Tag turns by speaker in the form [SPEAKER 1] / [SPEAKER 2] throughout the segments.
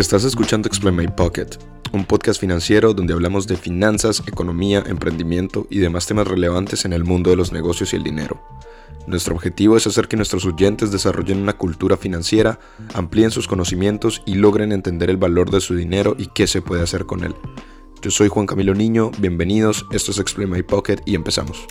[SPEAKER 1] Estás escuchando Explain My Pocket, un podcast financiero donde hablamos de finanzas, economía, emprendimiento y demás temas relevantes en el mundo de los negocios y el dinero. Nuestro objetivo es hacer que nuestros oyentes desarrollen una cultura financiera, amplíen sus conocimientos y logren entender el valor de su dinero y qué se puede hacer con él. Yo soy Juan Camilo Niño, bienvenidos, esto es Explain My Pocket y empezamos.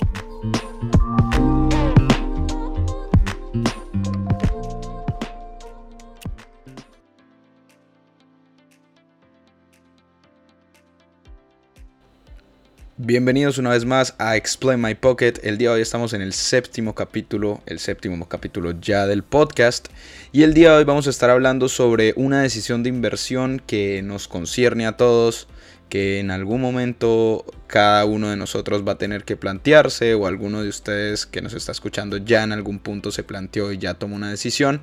[SPEAKER 1] Bienvenidos una vez más a Explain My Pocket. El día de hoy estamos en el séptimo capítulo, el séptimo capítulo ya del podcast. Y el día de hoy vamos a estar hablando sobre una decisión de inversión que nos concierne a todos, que en algún momento cada uno de nosotros va a tener que plantearse o alguno de ustedes que nos está escuchando ya en algún punto se planteó y ya tomó una decisión.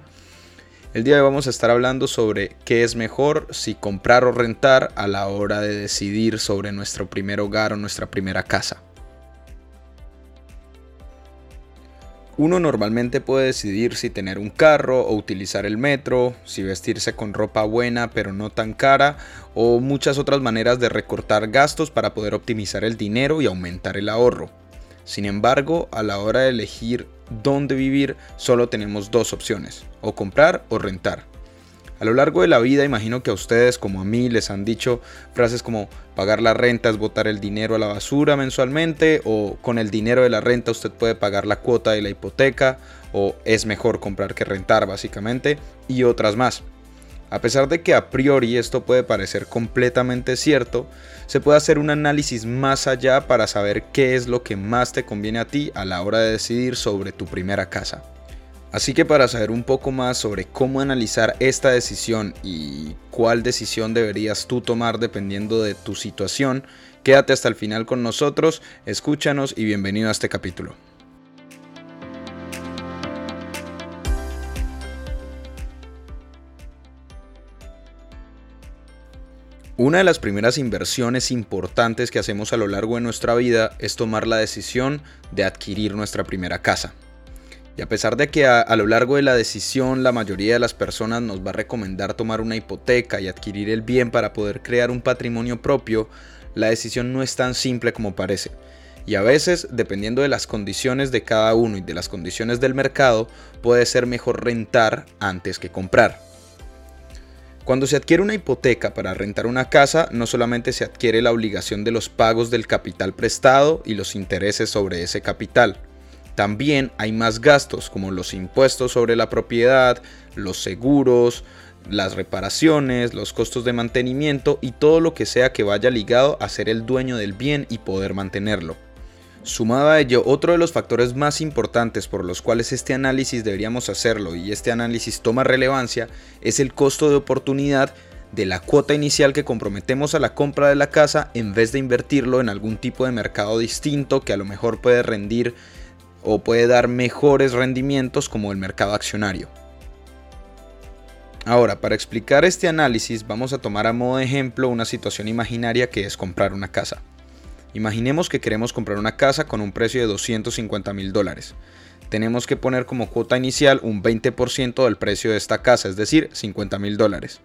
[SPEAKER 1] El día de hoy vamos a estar hablando sobre qué es mejor si comprar o rentar a la hora de decidir sobre nuestro primer hogar o nuestra primera casa. Uno normalmente puede decidir si tener un carro o utilizar el metro, si vestirse con ropa buena pero no tan cara, o muchas otras maneras de recortar gastos para poder optimizar el dinero y aumentar el ahorro. Sin embargo, a la hora de elegir dónde vivir, solo tenemos dos opciones, o comprar o rentar. A lo largo de la vida imagino que a ustedes como a mí les han dicho frases como pagar la renta es botar el dinero a la basura mensualmente o con el dinero de la renta usted puede pagar la cuota de la hipoteca o es mejor comprar que rentar básicamente y otras más. A pesar de que a priori esto puede parecer completamente cierto, se puede hacer un análisis más allá para saber qué es lo que más te conviene a ti a la hora de decidir sobre tu primera casa. Así que para saber un poco más sobre cómo analizar esta decisión y cuál decisión deberías tú tomar dependiendo de tu situación, quédate hasta el final con nosotros, escúchanos y bienvenido a este capítulo. Una de las primeras inversiones importantes que hacemos a lo largo de nuestra vida es tomar la decisión de adquirir nuestra primera casa. Y a pesar de que a, lo largo de la decisión la mayoría de las personas nos va a recomendar tomar una hipoteca y adquirir el bien para poder crear un patrimonio propio, la decisión no es tan simple como parece. Y a veces, dependiendo de las condiciones de cada uno y de las condiciones del mercado, puede ser mejor rentar antes que comprar. Cuando se adquiere una hipoteca para rentar una casa, no solamente se adquiere la obligación de los pagos del capital prestado y los intereses sobre ese capital. También hay más gastos como los impuestos sobre la propiedad, los seguros, las reparaciones, los costos de mantenimiento y todo lo que sea que vaya ligado a ser el dueño del bien y poder mantenerlo. Sumado a ello, otro de los factores más importantes por los cuales este análisis deberíamos hacerlo y este análisis toma relevancia es el costo de oportunidad de la cuota inicial que comprometemos a la compra de la casa en vez de invertirlo en algún tipo de mercado distinto que a lo mejor puede rendir o puede dar mejores rendimientos como el mercado accionario. Ahora, para explicar este análisis vamos a tomar a modo de ejemplo una situación imaginaria que es comprar una casa. Imaginemos que queremos comprar una casa con un precio de 250 mil dólares. Tenemos que poner como cuota inicial un 20% del precio de esta casa, es decir, 50 mil dólares.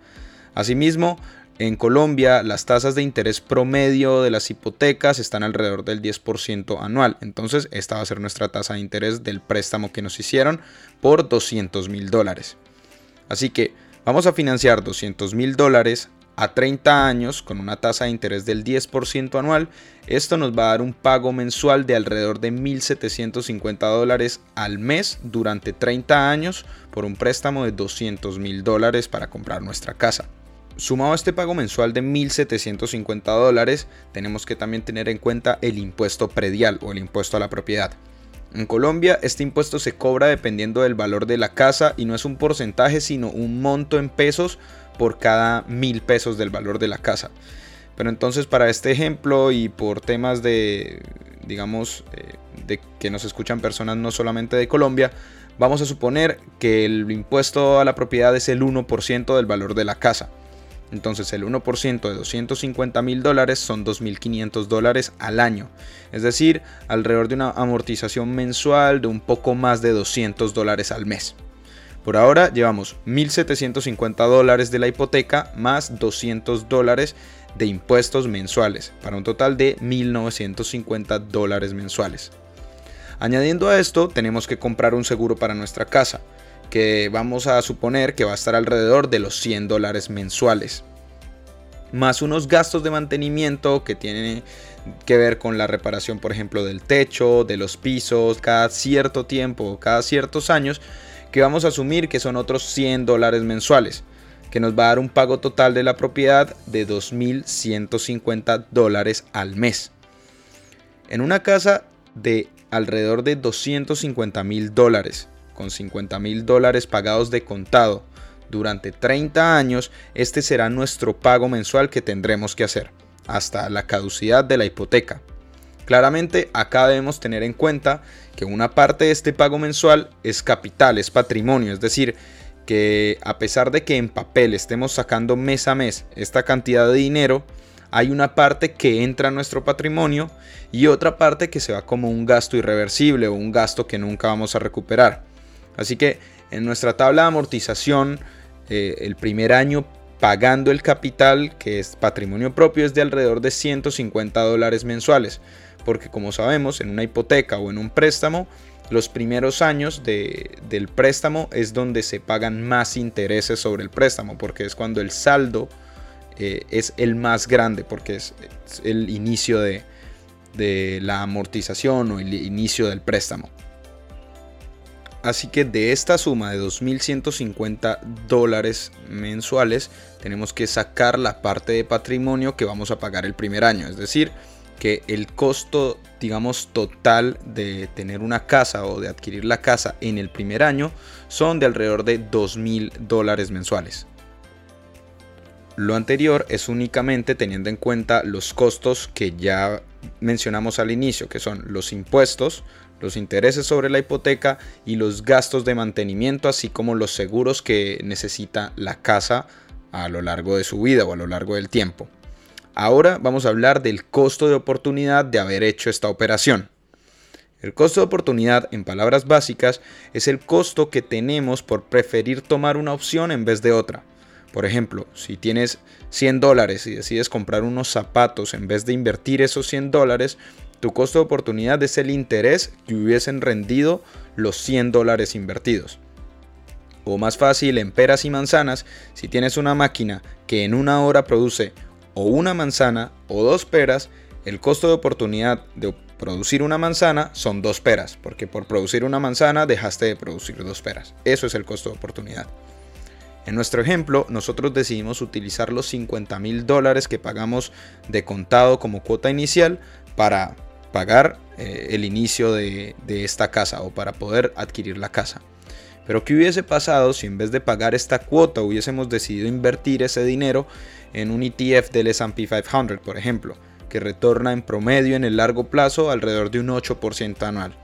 [SPEAKER 1] Asimismo, en Colombia las tasas de interés promedio de las hipotecas están alrededor del 10% anual. Entonces esta va a ser nuestra tasa de interés del préstamo que nos hicieron por 200 mil dólares. Así que vamos a financiar 200 mil dólares a 30 años con una tasa de interés del 10% anual, esto nos va a dar un pago mensual de alrededor de 1.750 dólares al mes durante 30 años por un préstamo de 200 mil dólares para comprar nuestra casa. Sumado a este pago mensual de 1.750 dólares, tenemos que también tener en cuenta el impuesto predial o el impuesto a la propiedad. En Colombia este impuesto se cobra dependiendo del valor de la casa y no es un porcentaje sino un monto en pesos por cada mil pesos del valor de la casa. Pero entonces para este ejemplo y por temas de, digamos, eh, de que nos escuchan personas no solamente de Colombia, vamos a suponer que el impuesto a la propiedad es el 1% del valor de la casa. Entonces el 1% de 250 mil dólares son 2.500 dólares al año. Es decir, alrededor de una amortización mensual de un poco más de 200 dólares al mes. Por ahora llevamos 1.750 dólares de la hipoteca más 200 dólares de impuestos mensuales, para un total de 1.950 dólares mensuales. Añadiendo a esto, tenemos que comprar un seguro para nuestra casa, que vamos a suponer que va a estar alrededor de los 100 dólares mensuales. Más unos gastos de mantenimiento que tienen que ver con la reparación, por ejemplo, del techo, de los pisos, cada cierto tiempo, cada ciertos años, que vamos a asumir que son otros 100 dólares mensuales, que nos va a dar un pago total de la propiedad de 2.150 dólares al mes. En una casa de alrededor de 250 mil dólares, con 50 mil dólares pagados de contado durante 30 años, este será nuestro pago mensual que tendremos que hacer, hasta la caducidad de la hipoteca. Claramente acá debemos tener en cuenta que una parte de este pago mensual es capital, es patrimonio, es decir, que a pesar de que en papel estemos sacando mes a mes esta cantidad de dinero, hay una parte que entra a nuestro patrimonio y otra parte que se va como un gasto irreversible o un gasto que nunca vamos a recuperar. Así que en nuestra tabla de amortización, eh, el primer año pagando el capital, que es patrimonio propio, es de alrededor de 150 dólares mensuales. Porque como sabemos, en una hipoteca o en un préstamo, los primeros años del préstamo es donde se pagan más intereses sobre el préstamo, porque es cuando el saldo eh, es el más grande, porque es, el inicio de, de la amortización o el inicio del préstamo. Así que de esta suma de 2.150 dólares mensuales tenemos que sacar la parte de patrimonio que vamos a pagar el primer año. Es decir, que el costo, digamos, total de tener una casa o de adquirir la casa en el primer año son de alrededor de 2.000 dólares mensuales. Lo anterior es únicamente teniendo en cuenta los costos que ya mencionamos al inicio, que son los impuestos, los intereses sobre la hipoteca y los gastos de mantenimiento, así como los seguros que necesita la casa a lo largo de su vida o a lo largo del tiempo. Ahora vamos a hablar del costo de oportunidad de haber hecho esta operación. El costo de oportunidad, en palabras básicas, es el costo que tenemos por preferir tomar una opción en vez de otra. Por ejemplo, si tienes 100 dólares y decides comprar unos zapatos en vez de invertir esos 100 dólares, tu costo de oportunidad es el interés que hubiesen rendido los 100 dólares invertidos. O más fácil, en peras y manzanas, si tienes una máquina que en una hora produce o una manzana o dos peras, el costo de oportunidad de producir una manzana son dos peras, porque por producir una manzana dejaste de producir dos peras. Eso es el costo de oportunidad. En nuestro ejemplo, nosotros decidimos utilizar los 50 mil dólares que pagamos de contado como cuota inicial para pagar eh, el inicio de, de esta casa o para poder adquirir la casa. Pero ¿qué hubiese pasado si en vez de pagar esta cuota hubiésemos decidido invertir ese dinero en un ETF del SP 500, por ejemplo, que retorna en promedio en el largo plazo alrededor de un 8% anual?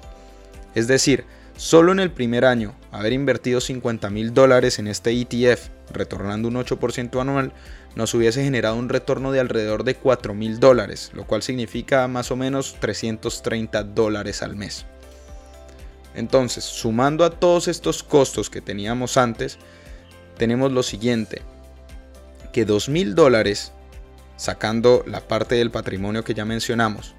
[SPEAKER 1] Es decir, solo en el primer año, haber invertido 50 mil dólares en este ETF, retornando un 8% anual, nos hubiese generado un retorno de alrededor de 4 mil dólares, lo cual significa más o menos 330 dólares al mes. Entonces, sumando a todos estos costos que teníamos antes, tenemos lo siguiente, que 2 mil dólares, sacando la parte del patrimonio que ya mencionamos,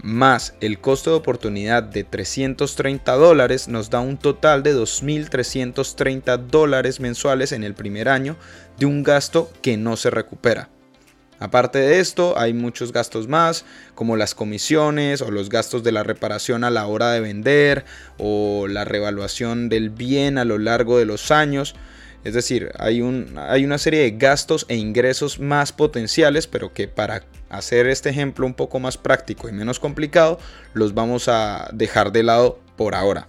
[SPEAKER 1] más el costo de oportunidad de 330 dólares nos da un total de 2.330 dólares mensuales en el primer año de un gasto que no se recupera. Aparte de esto, hay muchos gastos más, como las comisiones o los gastos de la reparación a la hora de vender o la revaluación del bien a lo largo de los años. Es decir, hay, un, hay una serie de gastos e ingresos más potenciales, pero que para hacer este ejemplo un poco más práctico y menos complicado, los vamos a dejar de lado por ahora.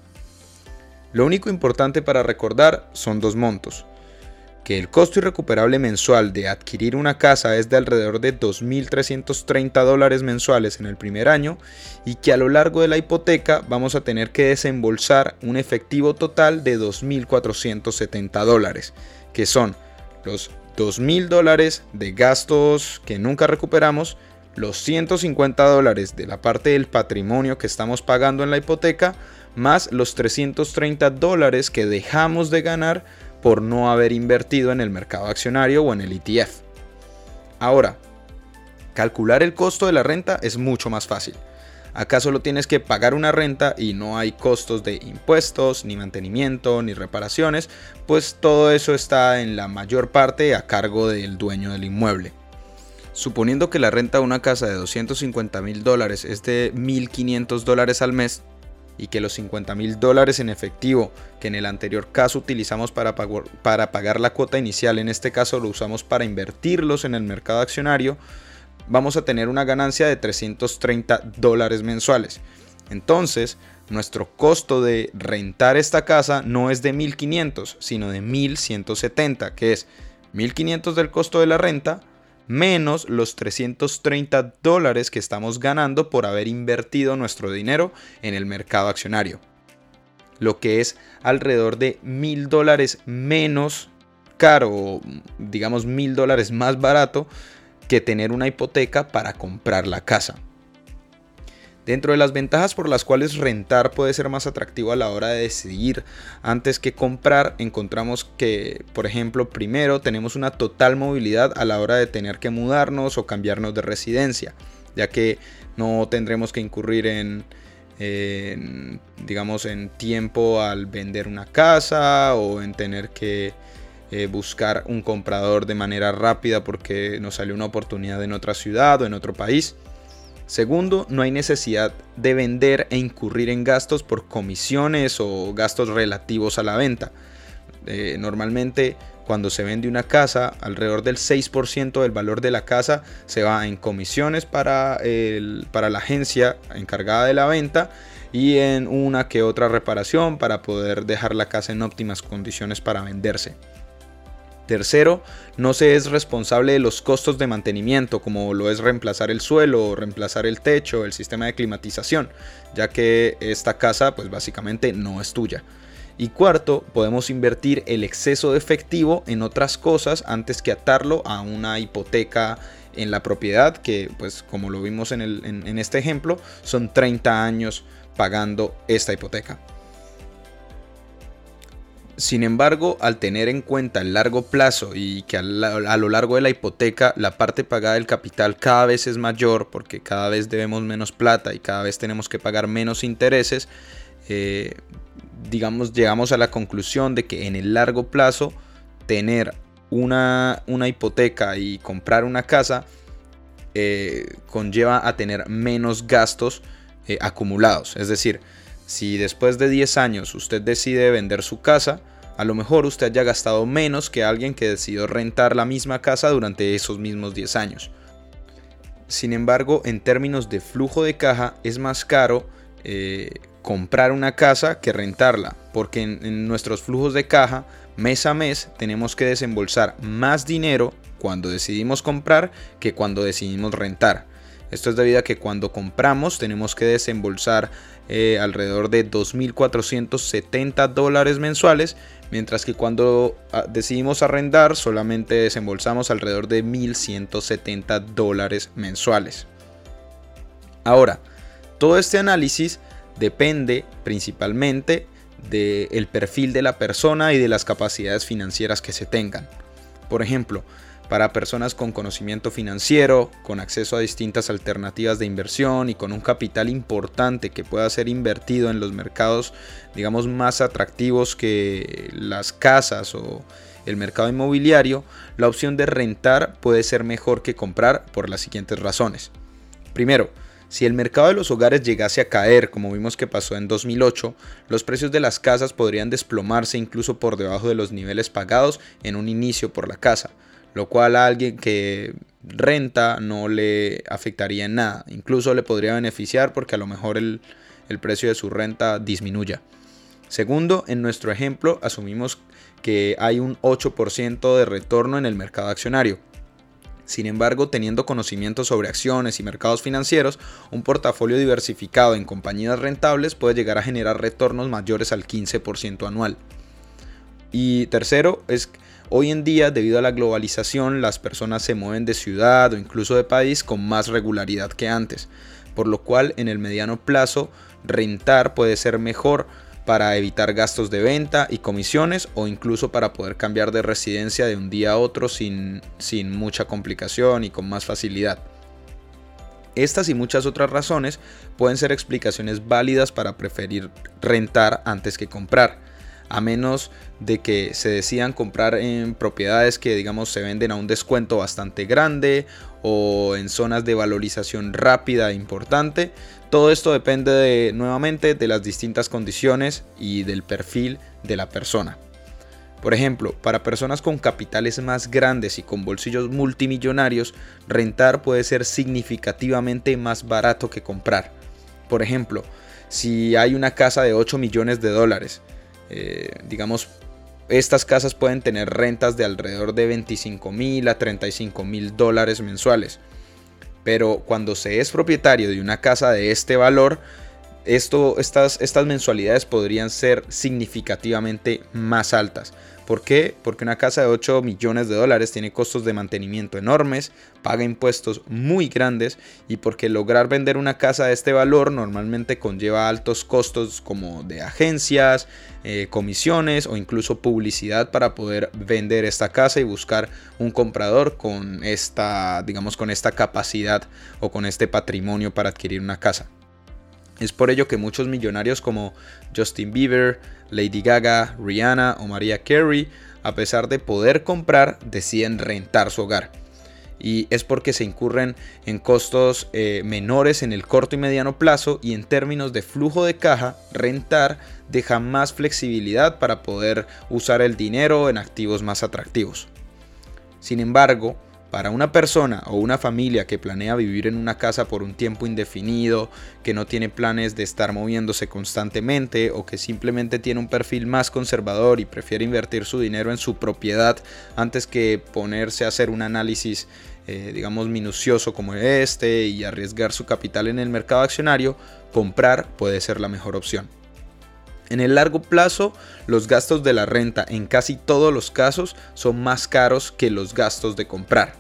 [SPEAKER 1] Lo único importante para recordar son dos montos que el costo irrecuperable mensual de adquirir una casa es de alrededor de 2.330 dólares mensuales en el primer año y que a lo largo de la hipoteca vamos a tener que desembolsar un efectivo total de 2.470 dólares, que son los 2.000 dólares de gastos que nunca recuperamos, los 150 dólares de la parte del patrimonio que estamos pagando en la hipoteca, más los 330 dólares que dejamos de ganar por no haber invertido en el mercado accionario o en el ETF. Ahora, calcular el costo de la renta es mucho más fácil. Acá solo tienes que pagar una renta y no hay costos de impuestos, ni mantenimiento, ni reparaciones, pues todo eso está en la mayor parte a cargo del dueño del inmueble. Suponiendo que la renta de una casa de 250 mil dólares es de 1.500 dólares al mes y que los 50 mil dólares en efectivo que en el anterior caso utilizamos para, pagar la cuota inicial, en este caso lo usamos para invertirlos en el mercado accionario, vamos a tener una ganancia de 330 dólares mensuales. Entonces, nuestro costo de rentar esta casa no es de 1500, sino de 1170, que es 1500 del costo de la renta menos los 330 dólares que estamos ganando por haber invertido nuestro dinero en el mercado accionario. Lo que es alrededor de 1000 dólares menos caro, digamos 1000 dólares más barato que tener una hipoteca para comprar la casa. Dentro de las ventajas por las cuales rentar puede ser más atractivo a la hora de decidir antes que comprar, encontramos que, por ejemplo, primero tenemos una total movilidad a la hora de tener que mudarnos o cambiarnos de residencia, ya que no tendremos que incurrir en, digamos, en tiempo al vender una casa o en tener que eh, buscar un comprador de manera rápida porque nos salió una oportunidad en otra ciudad o en otro país. Segundo, no hay necesidad de vender e incurrir en gastos por comisiones o gastos relativos a la venta. Eh, normalmente cuando se vende una casa, alrededor del 6% del valor de la casa se va en comisiones para, para la agencia encargada de la venta y en una que otra reparación para poder dejar la casa en óptimas condiciones para venderse. Tercero, no se es responsable de los costos de mantenimiento, como lo es reemplazar el suelo, reemplazar el techo, el sistema de climatización, ya que esta casa pues básicamente no es tuya. Y cuarto, podemos invertir el exceso de efectivo en otras cosas antes que atarlo a una hipoteca en la propiedad, que pues como lo vimos en, en este ejemplo, son 30 años pagando esta hipoteca. Sin embargo, al tener en cuenta el largo plazo y que a, lo largo de la hipoteca la parte pagada del capital cada vez es mayor porque cada vez debemos menos plata y cada vez tenemos que pagar menos intereses, eh, digamos, llegamos a la conclusión de que en el largo plazo tener una, hipoteca y comprar una casa eh, conlleva a tener menos gastos eh, acumulados. Es decir, si después de 10 años usted decide vender su casa, a lo mejor usted haya gastado menos que alguien que decidió rentar la misma casa durante esos mismos 10 años. Sin embargo, en términos de flujo de caja, es más caro eh, comprar una casa que rentarla, porque en nuestros flujos de caja, mes a mes, tenemos que desembolsar más dinero cuando decidimos comprar que cuando decidimos rentar. Esto es debido a que cuando compramos tenemos que desembolsar eh, alrededor de 2.470 dólares mensuales, mientras que cuando ah, decidimos arrendar solamente desembolsamos alrededor de 1.170 dólares mensuales. Ahora, todo este análisis depende principalmente del perfil de la persona y de las capacidades financieras que se tengan. Por ejemplo, para personas con conocimiento financiero, con acceso a distintas alternativas de inversión y con un capital importante que pueda ser invertido en los mercados, digamos, más atractivos que las casas o el mercado inmobiliario, la opción de rentar puede ser mejor que comprar por las siguientes razones. Primero, si el mercado de los hogares llegase a caer, como vimos que pasó en 2008, los precios de las casas podrían desplomarse incluso por debajo de los niveles pagados en un inicio por la casa, lo cual a alguien que renta no le afectaría en nada. Incluso le podría beneficiar porque a lo mejor el, precio de su renta disminuya. Segundo, en nuestro ejemplo asumimos que hay un 8% de retorno en el mercado accionario. Sin embargo, teniendo conocimiento sobre acciones y mercados financieros, un portafolio diversificado en compañías rentables puede llegar a generar retornos mayores al 15% anual. Y tercero es hoy en día debido a la globalización las personas se mueven de ciudad o incluso de país con más regularidad que antes, por lo cual en el mediano plazo rentar puede ser mejor para evitar gastos de venta y comisiones o incluso para poder cambiar de residencia de un día a otro sin, sin mucha complicación y con más facilidad. Estas y muchas otras razones pueden ser explicaciones válidas para preferir rentar antes que comprar, a menos de que se decidan comprar en propiedades que digamos se venden a un descuento bastante grande o en zonas de valorización rápida e importante. Todo esto depende de, nuevamente de las distintas condiciones y del perfil de la persona. Por ejemplo, para personas con capitales más grandes y con bolsillos multimillonarios, rentar puede ser significativamente más barato que comprar. Por ejemplo, si hay una casa de 8 millones de dólares, eh, digamos, estas casas pueden tener rentas de alrededor de 25 mil a 35 mil dólares mensuales. Pero cuando se es propietario de una casa de este valor, esto, estas, estas mensualidades podrían ser significativamente más altas. ¿Por qué? Porque una casa de 8 millones de dólares tiene costos de mantenimiento enormes, paga impuestos muy grandes y porque lograr vender una casa de este valor normalmente conlleva altos costos como de agencias, eh, comisiones o incluso publicidad para poder vender esta casa y buscar un comprador con esta, digamos, con esta capacidad o con este patrimonio para adquirir una casa. Es por ello que muchos millonarios como Justin Bieber, Lady Gaga, Rihanna o Mariah Carey, a pesar de poder comprar, deciden rentar su hogar. Y es porque se incurren en costos eh, menores en el corto y mediano plazo y en términos de flujo de caja, rentar deja más flexibilidad para poder usar el dinero en activos más atractivos. Sin embargo, para una persona o una familia que planea vivir en una casa por un tiempo indefinido, que no tiene planes de estar moviéndose constantemente o que simplemente tiene un perfil más conservador y prefiere invertir su dinero en su propiedad antes que ponerse a hacer un análisis eh, digamos minucioso como este y arriesgar su capital en el mercado accionario, comprar puede ser la mejor opción. En el largo plazo, los gastos de la renta en casi todos los casos son más caros que los gastos de comprar.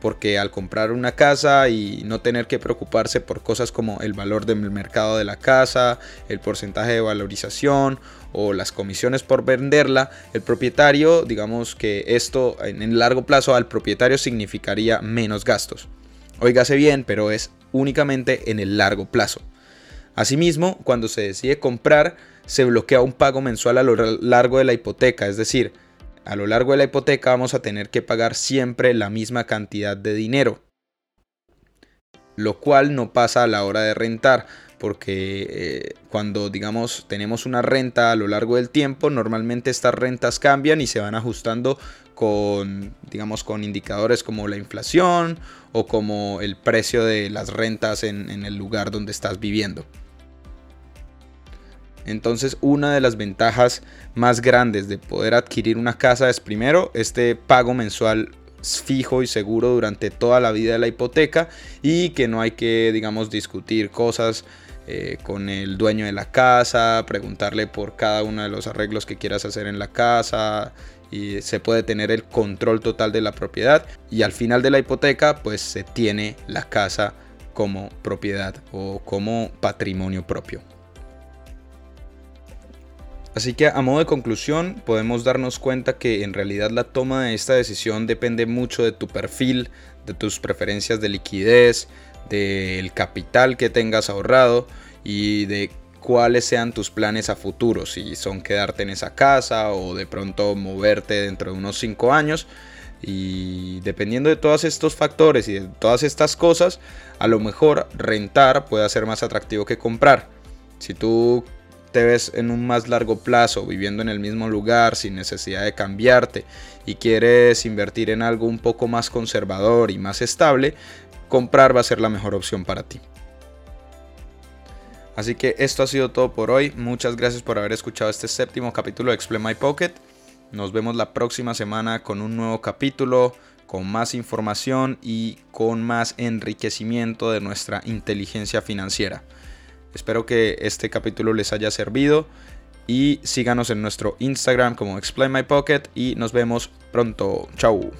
[SPEAKER 1] Porque al comprar una casa y no tener que preocuparse por cosas como el valor del mercado de la casa, el porcentaje de valorización o las comisiones por venderla, el propietario, digamos que esto en el largo plazo al propietario significaría menos gastos. Óigase bien, pero es únicamente en el largo plazo. Asimismo, cuando se decide comprar, se bloquea un pago mensual a lo largo de la hipoteca, es decir, a lo largo de la hipoteca vamos a tener que pagar siempre la misma cantidad de dinero, lo cual no pasa a la hora de rentar, porque eh, cuando digamos tenemos una renta a lo largo del tiempo, normalmente estas rentas cambian y se van ajustando con digamos con indicadores como la inflación o como el precio de las rentas en el lugar donde estás viviendo. Entonces una de las ventajas más grandes de poder adquirir una casa es primero este pago mensual fijo y seguro durante toda la vida de la hipoteca y que no hay que digamos discutir cosas eh, con el dueño de la casa, preguntarle por cada uno de los arreglos que quieras hacer en la casa y se puede tener el control total de la propiedad y al final de la hipoteca pues se tiene la casa como propiedad o como patrimonio propio. Así que a modo de conclusión podemos darnos cuenta que en realidad la toma de esta decisión depende mucho de tu perfil, de tus preferencias de liquidez, del capital que tengas ahorrado y de cuáles sean tus planes a futuro, si son quedarte en esa casa o de pronto moverte dentro de unos 5 años. Y dependiendo de todos estos factores y de todas estas cosas, a lo mejor rentar puede ser más atractivo que comprar. Si tú te ves en un más largo plazo viviendo en el mismo lugar sin necesidad de cambiarte y quieres invertir en algo un poco más conservador y más estable, comprar va a ser la mejor opción para ti. Así que esto ha sido todo por hoy. Muchas gracias por haber escuchado este séptimo capítulo de Explain My Pocket. Nos vemos la próxima semana con un nuevo capítulo, con más información y con más enriquecimiento de nuestra inteligencia financiera. Espero que este capítulo les haya servido y síganos en nuestro Instagram como Explain My Pocket y nos vemos pronto. Chau.